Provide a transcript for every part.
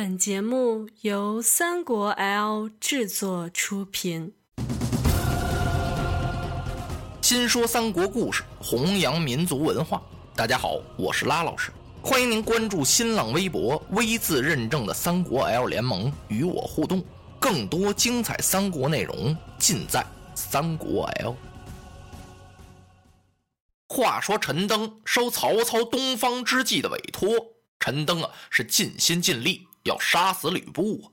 本节目由三国 L 制作出品。新说三国故事，弘扬民族文化。大家好，我是拉老师，欢迎您关注新浪微博 V 字认证的三国 L 联盟，与我互动。更多精彩三国内容尽在三国 L。话说陈登收曹操东方之计的委托，陈登啊是尽心尽力要杀死吕布啊。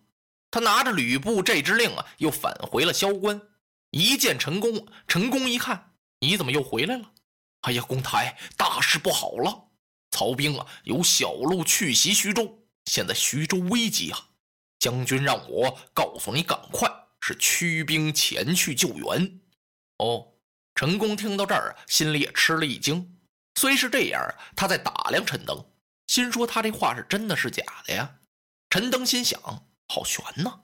他拿着吕布这支令啊，又返回了萧关。一见陈宫，陈宫一看，你怎么又回来了？哎呀，公台，大事不好了！曹兵啊有小路去袭徐州，现在徐州危急啊！将军让我告诉你，赶快是驱兵前去救援。哦。陈宫听到这儿啊，心里也吃了一惊。虽是这样他在打量陈登，心说他这话是真的是假的呀？陈登心想：好悬呐！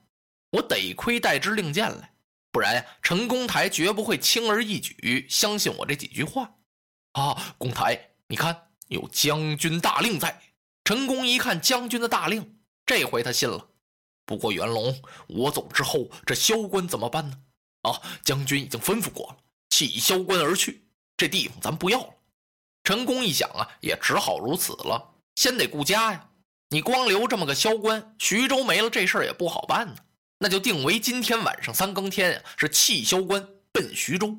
我得亏带支令箭来，不然呀陈公台绝不会轻而易举相信我这几句话。啊，公台，你看有将军大令在。陈公一看将军的大令，这回他信了。不过元龙，我走之后，这萧关怎么办呢？啊，将军已经吩咐过了。弃萧关而去，这地方咱不要了。陈宫一想啊，也只好如此了。先得顾家呀，你光留这么个萧关，徐州没了，这事儿也不好办呢。那就定为今天晚上三更天呀，是弃萧关奔徐州。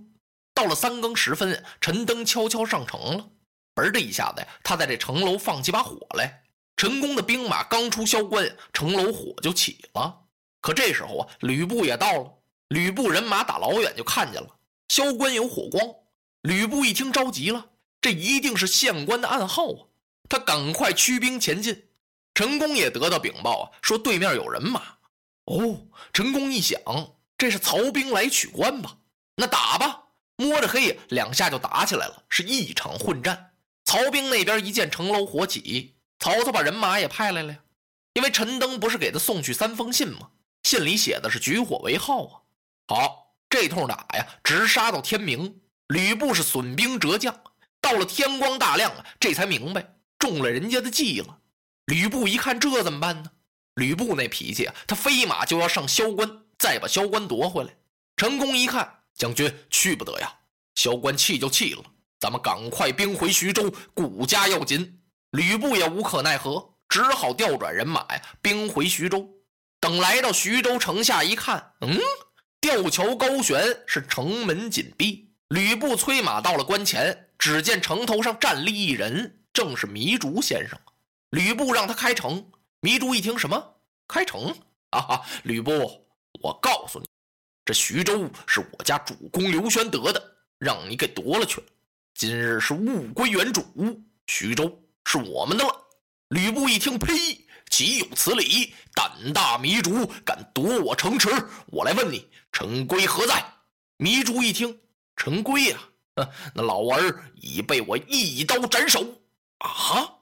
到了三更时分，陈登悄悄上城了。嘣的一下子呀，他在这城楼放起把火来。陈宫的兵马刚出萧关，城楼火就起了。可这时候啊，吕布也到了。吕布人马打老远就看见了。萧关有火光，吕布一听着急了，这一定是县官的暗号啊！他赶快驱兵前进。陈宫也得到禀报啊，说对面有人马。哦，陈宫一想，这是曹兵来取关吧？那打吧！摸着黑，两下就打起来了，是一场混战。曹兵那边一见城楼火起，曹操把人马也派来了呀。因为陈登不是给他送去三封信吗？信里写的是举火为号啊。好。这通打呀，直杀到天明。吕布是损兵折将，到了天光大亮啊，这才明白中了人家的计了。吕布一看，这怎么办呢？吕布那脾气啊，他飞马就要上萧关，再把萧关夺回来。陈宫一看，将军去不得呀，萧关弃就弃了，咱们赶快兵回徐州，谷家要紧。吕布也无可奈何，只好调转人马呀，兵回徐州。等来到徐州城下一看，嗯。吊桥高悬，是城门紧闭。吕布催马到了关前，只见城头上站立一人，正是糜竺先生。吕布让他开城。糜竺一听，什么开城？啊哈！吕布，我告诉你，这徐州是我家主公刘玄德的，让你给夺了去了。今日是物归原主，徐州是我们的了。吕布一听，呸！岂有此理！胆大糜竺，敢夺我城池！我来问你，陈规何在？糜竺一听，陈规呀，那老儿已被我一刀斩首。啊！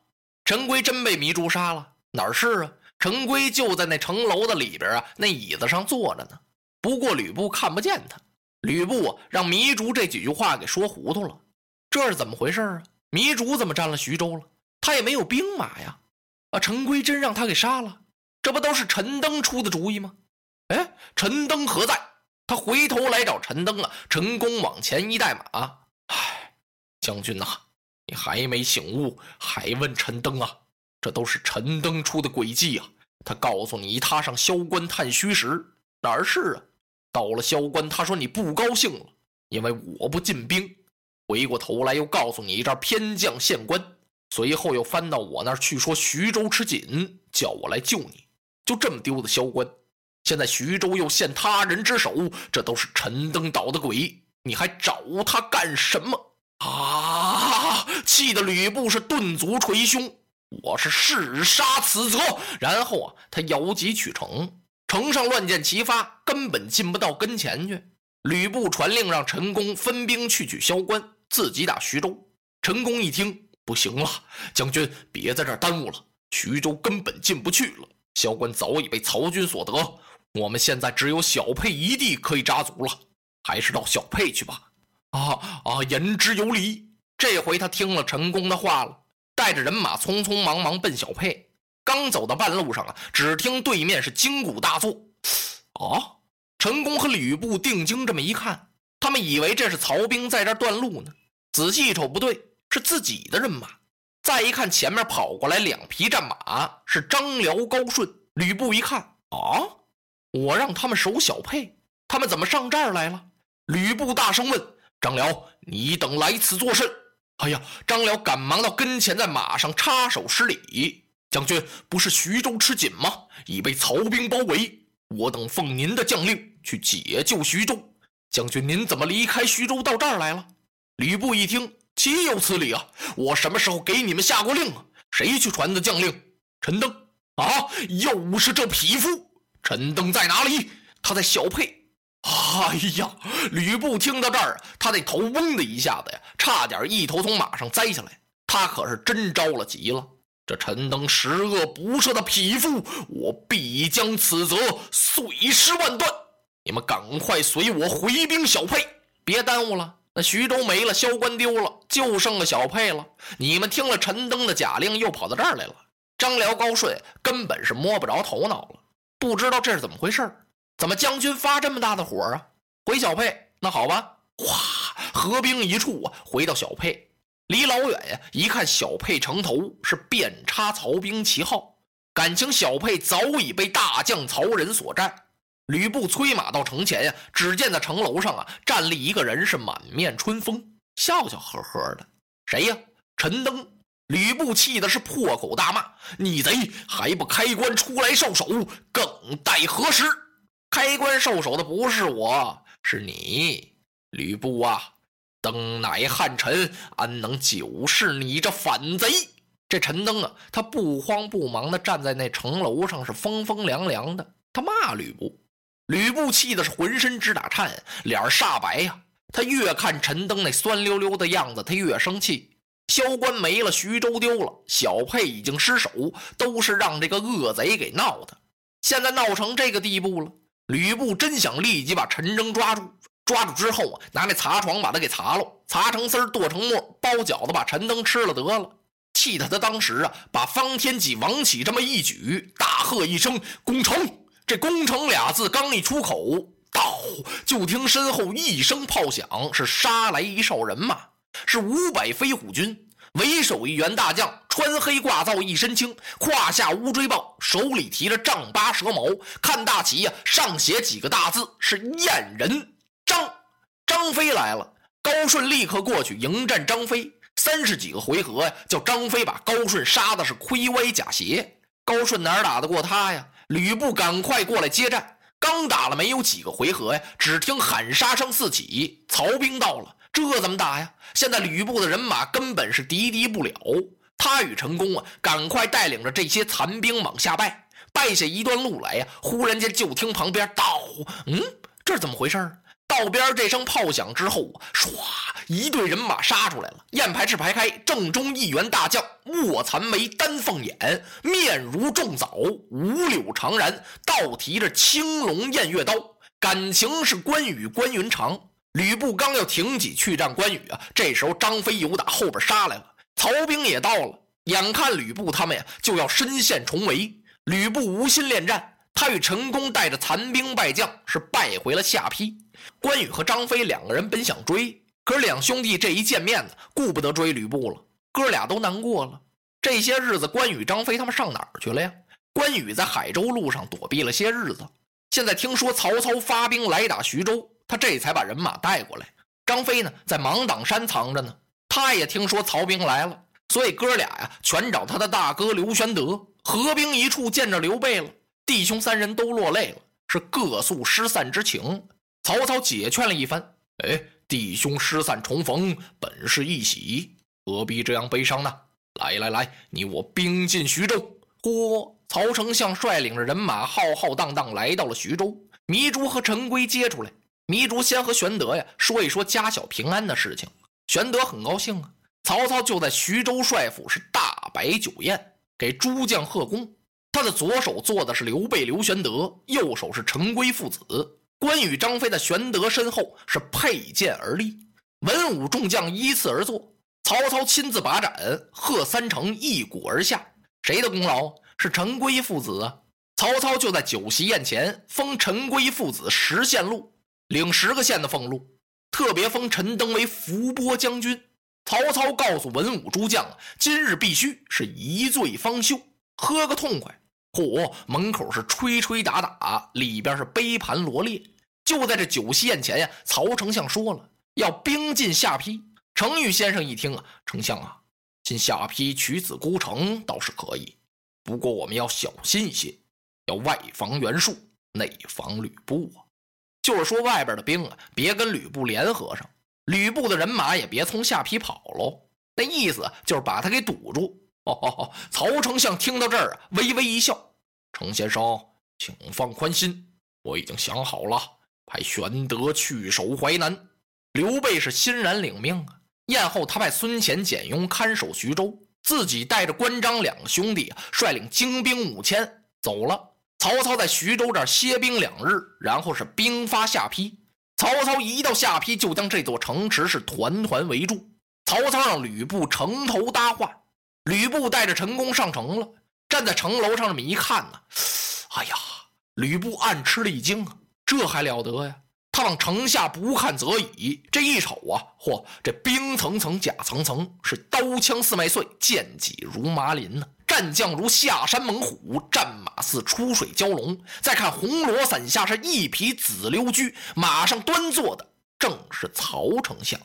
陈规真被糜竺杀了？哪是啊？陈规就在那城楼的里边啊，那椅子上坐着呢。不过吕布看不见他。吕布啊让糜竺这几句话给说糊涂了。这是怎么回事啊？糜竺怎么占了徐州了？他也没有兵马呀。啊！陈规真让他给杀了，这不都是陈登出的主意吗？哎，陈登何在？他回头来找陈登啊！陈宫往前一带马，哎，将军呐，你还没醒悟，还问陈登啊？这都是陈登出的诡计啊！他告诉你，他上萧关探虚实，哪儿是啊？到了萧关，他说你不高兴了，因为我不进兵。回过头来又告诉你这儿偏将县官。随后又翻到我那儿去，说徐州吃紧，叫我来救你，就这么丢的萧关。现在徐州又陷他人之手，这都是陈登捣的鬼，你还找他干什么啊？气得吕布是顿足捶胸，我是誓杀此贼。然后啊，他摇旗取城，城上乱箭齐发，根本进不到跟前去。吕布传令让陈宫分兵去取萧关，自己打徐州。陈宫一听。不行了，将军，别在这耽误了。徐州根本进不去了，萧关早已被曹军所得。我们现在只有小沛一地可以扎足了，还是到小沛去吧。啊啊，言之有理。这回他听了陈宫的话了，带着人马匆匆忙忙奔小沛。刚走到半路上啊，只听对面是金鼓大作。啊！陈宫和吕布定睛这么一看，他们以为这是曹兵在这断路呢。仔细一瞅，不对，是自己的人马。再一看，前面跑过来两匹战马，是张辽、高顺。吕布一看，啊！我让他们守小沛，他们怎么上这儿来了？吕布大声问张辽：“你等来此作甚？”哎呀！张辽赶忙到跟前，在马上插手施礼：“将军，不是徐州吃紧吗？已被曹兵包围，我等奉您的将令去解救徐州。将军，您怎么离开徐州到这儿来了？”吕布一听，岂有此理啊！我什么时候给你们下过令啊？谁去传的将令？陈登啊！又是这匹夫！陈登在哪里？他在小沛。哎呀！吕布听到这儿，他那头嗡的一下子呀，差点一头从马上栽下来。他可是真着了急了。这陈登十恶不赦的匹夫，我必将此责碎尸万段。你们赶快随我回兵小沛，别耽误了。那徐州没了，萧关丢了，就剩个小沛了。你们听了陈登的假令，又跑到这儿来了。张辽、高顺根本是摸不着头脑了，不知道这是怎么回事儿怎么将军发这么大的火啊？回小沛，那好吧，哗，合兵一处啊，回到小沛，离老远呀，一看小沛城头是遍插曹兵旗号，感情小沛早已被大将曹仁所占。吕布催马到城前呀，只见在城楼上啊站立一个人，是满面春风，笑笑呵呵的。谁呀？陈登。吕布气的是破口大骂：“逆贼，还不开关出来受首，更待何时？”开关受首的不是我，是你，吕布啊！登乃汉臣，安能久视你这反贼？这陈登啊，他不慌不忙的站在那城楼上，是风风凉凉的。他骂吕布，吕布气的是浑身直打颤，脸煞白呀。他越看陈登那酸溜溜的样子，他越生气。萧关没了，徐州丢了，小沛已经失守，都是让这个恶贼给闹的。现在闹成这个地步了。吕布真想立即把陈征抓住，抓住之后啊，拿那擦床把他给擦了，擦成丝儿，剁成末，包饺子把陈登吃了得了。气他他当时啊，把方天戟王起这么一举，大喝一声“攻城”。这“攻城”俩字刚一出口，到就听身后一声炮响，是杀来一哨人马，是五百飞虎军。为首一员大将，穿黑挂皂，一身青，胯下乌骓豹，手里提着丈八蛇矛，看大旗呀，上写几个大字，是燕人张。张飞来了，高顺立刻过去迎战张飞。三十几个回合呀，叫张飞把高顺杀的是盔歪甲斜。高顺哪打得过他呀？吕布赶快过来接战。刚打了没有几个回合呀，只听喊杀声四起，曹兵到了。这怎么打呀？现在吕布的人马根本是敌敌不了。他与陈宫啊，赶快带领着这些残兵往下败。败下一段路来呀，忽然间就听旁边“道，嗯，这是怎么回事道边这声炮响之后，唰，一队人马杀出来了。雁排翅排开，正中一员大将，卧蚕眉，丹凤眼，面如重枣，五柳长髯，倒提着青龙偃月刀，感情是关羽关云长。吕布刚要挺戟去战关羽啊，这时候张飞又打后边杀来了，曹兵也到了。眼看吕布他们呀就要深陷重围，吕布无心恋战，他与陈宫带着残兵败将是败回了下邳。关羽和张飞两个人本想追，可是两兄弟这一见面呢，顾不得追吕布了，哥俩都难过了。这些日子，关羽、张飞他们上哪儿去了呀？关羽在海州路上躲避了些日子，现在听说曹操发兵来打徐州。他这才把人马带过来。张飞呢，在芒砀山藏着呢。他也听说曹兵来了，所以哥俩呀，全找他的大哥刘玄德合兵一处，见着刘备了。弟兄三人都落泪了，是各诉失散之情。曹操解劝了一番：“哎，弟兄失散重逢，本是一喜，何必这样悲伤呢？来来来，你我兵进徐州。”嚯！曹丞相率领着人马浩浩荡荡来到了徐州。糜竺和陈规接出来。糜竺先和玄德呀说一说家小平安的事情，玄德很高兴啊。曹操就在徐州帅府是大摆酒宴，给诸将贺功。他的左手坐的是刘备刘玄德，右手是陈规父子。关羽张飞在玄德身后是佩剑而立，文武众将依次而坐。曹操亲自把盏，贺三成一鼓而下。谁的功劳？是陈规父子啊。曹操就在酒席宴前封陈规父子十县路，领十个县的俸禄，特别封陈登为伏波将军。曹操告诉文武诸将，今日必须是一醉方休，喝个痛快。嚯，门口是吹吹打打，里边是杯盘罗列。就在这酒席宴前呀，曹丞相说了要兵进下邳。程昱先生一听啊，丞相啊，进下邳取子孤城倒是可以，不过我们要小心一些，要外防袁术，内防吕布啊。就是说外边的兵啊，别跟吕布联合上，吕布的人马也别从下邳跑喽。那意思就是把他给堵住。哦 哦哦，曹丞相听到这儿啊，微微一笑：“程先生，请放宽心，我已经想好了，派玄德去守淮南。刘备是欣然领命啊。宴后，他派孙乾、简雍看守徐州，自己带着关张两个兄弟率领精兵五千走了。曹操在徐州这儿歇兵两日，然后是兵发下邳。曹操一到下邳，就将这座城池是团团围住。曹操让吕布城头搭话。吕布带着陈宫上城了，站在城楼上这么一看呢，哎呀，吕布暗吃了一惊啊，这还了得呀！他往城下不看则已，这一瞅啊，嚯，这兵层层甲层层，是刀枪似麦穗，剑戟如麻林呢，战将如下山猛虎，战似出水蛟龙。再看红罗伞下是一匹紫溜驹，马上端坐的正是曹丞相。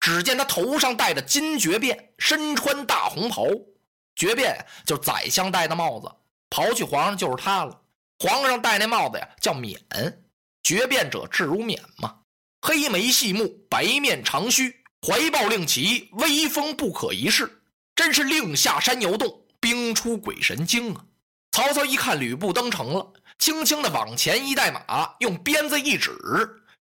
只见他头上戴着金爵辫，身穿大红袍。爵辫就是宰相戴的帽子，刨去皇上就是他了。皇上戴那帽子呀，叫冕。爵辫者至如冕嘛。黑眉细目，白面长须，怀抱令旗，威风不可一世。真是令下山摇动，兵出鬼神惊啊！曹操一看吕布登城了，轻轻的往前一带马，用鞭子一指：“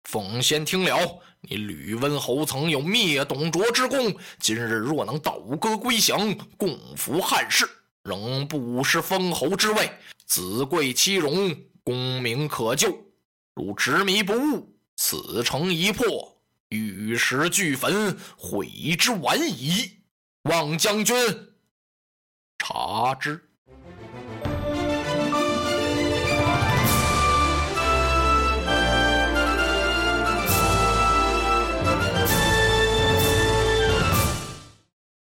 奉先听了。”你吕温侯曾有灭董卓之功，今日若能倒戈归降，共扶汉室，仍不失封侯之位，子贵妻荣，功名可就。如执迷不悟，此城一破，玉石俱焚，悔之晚矣。望将军察之。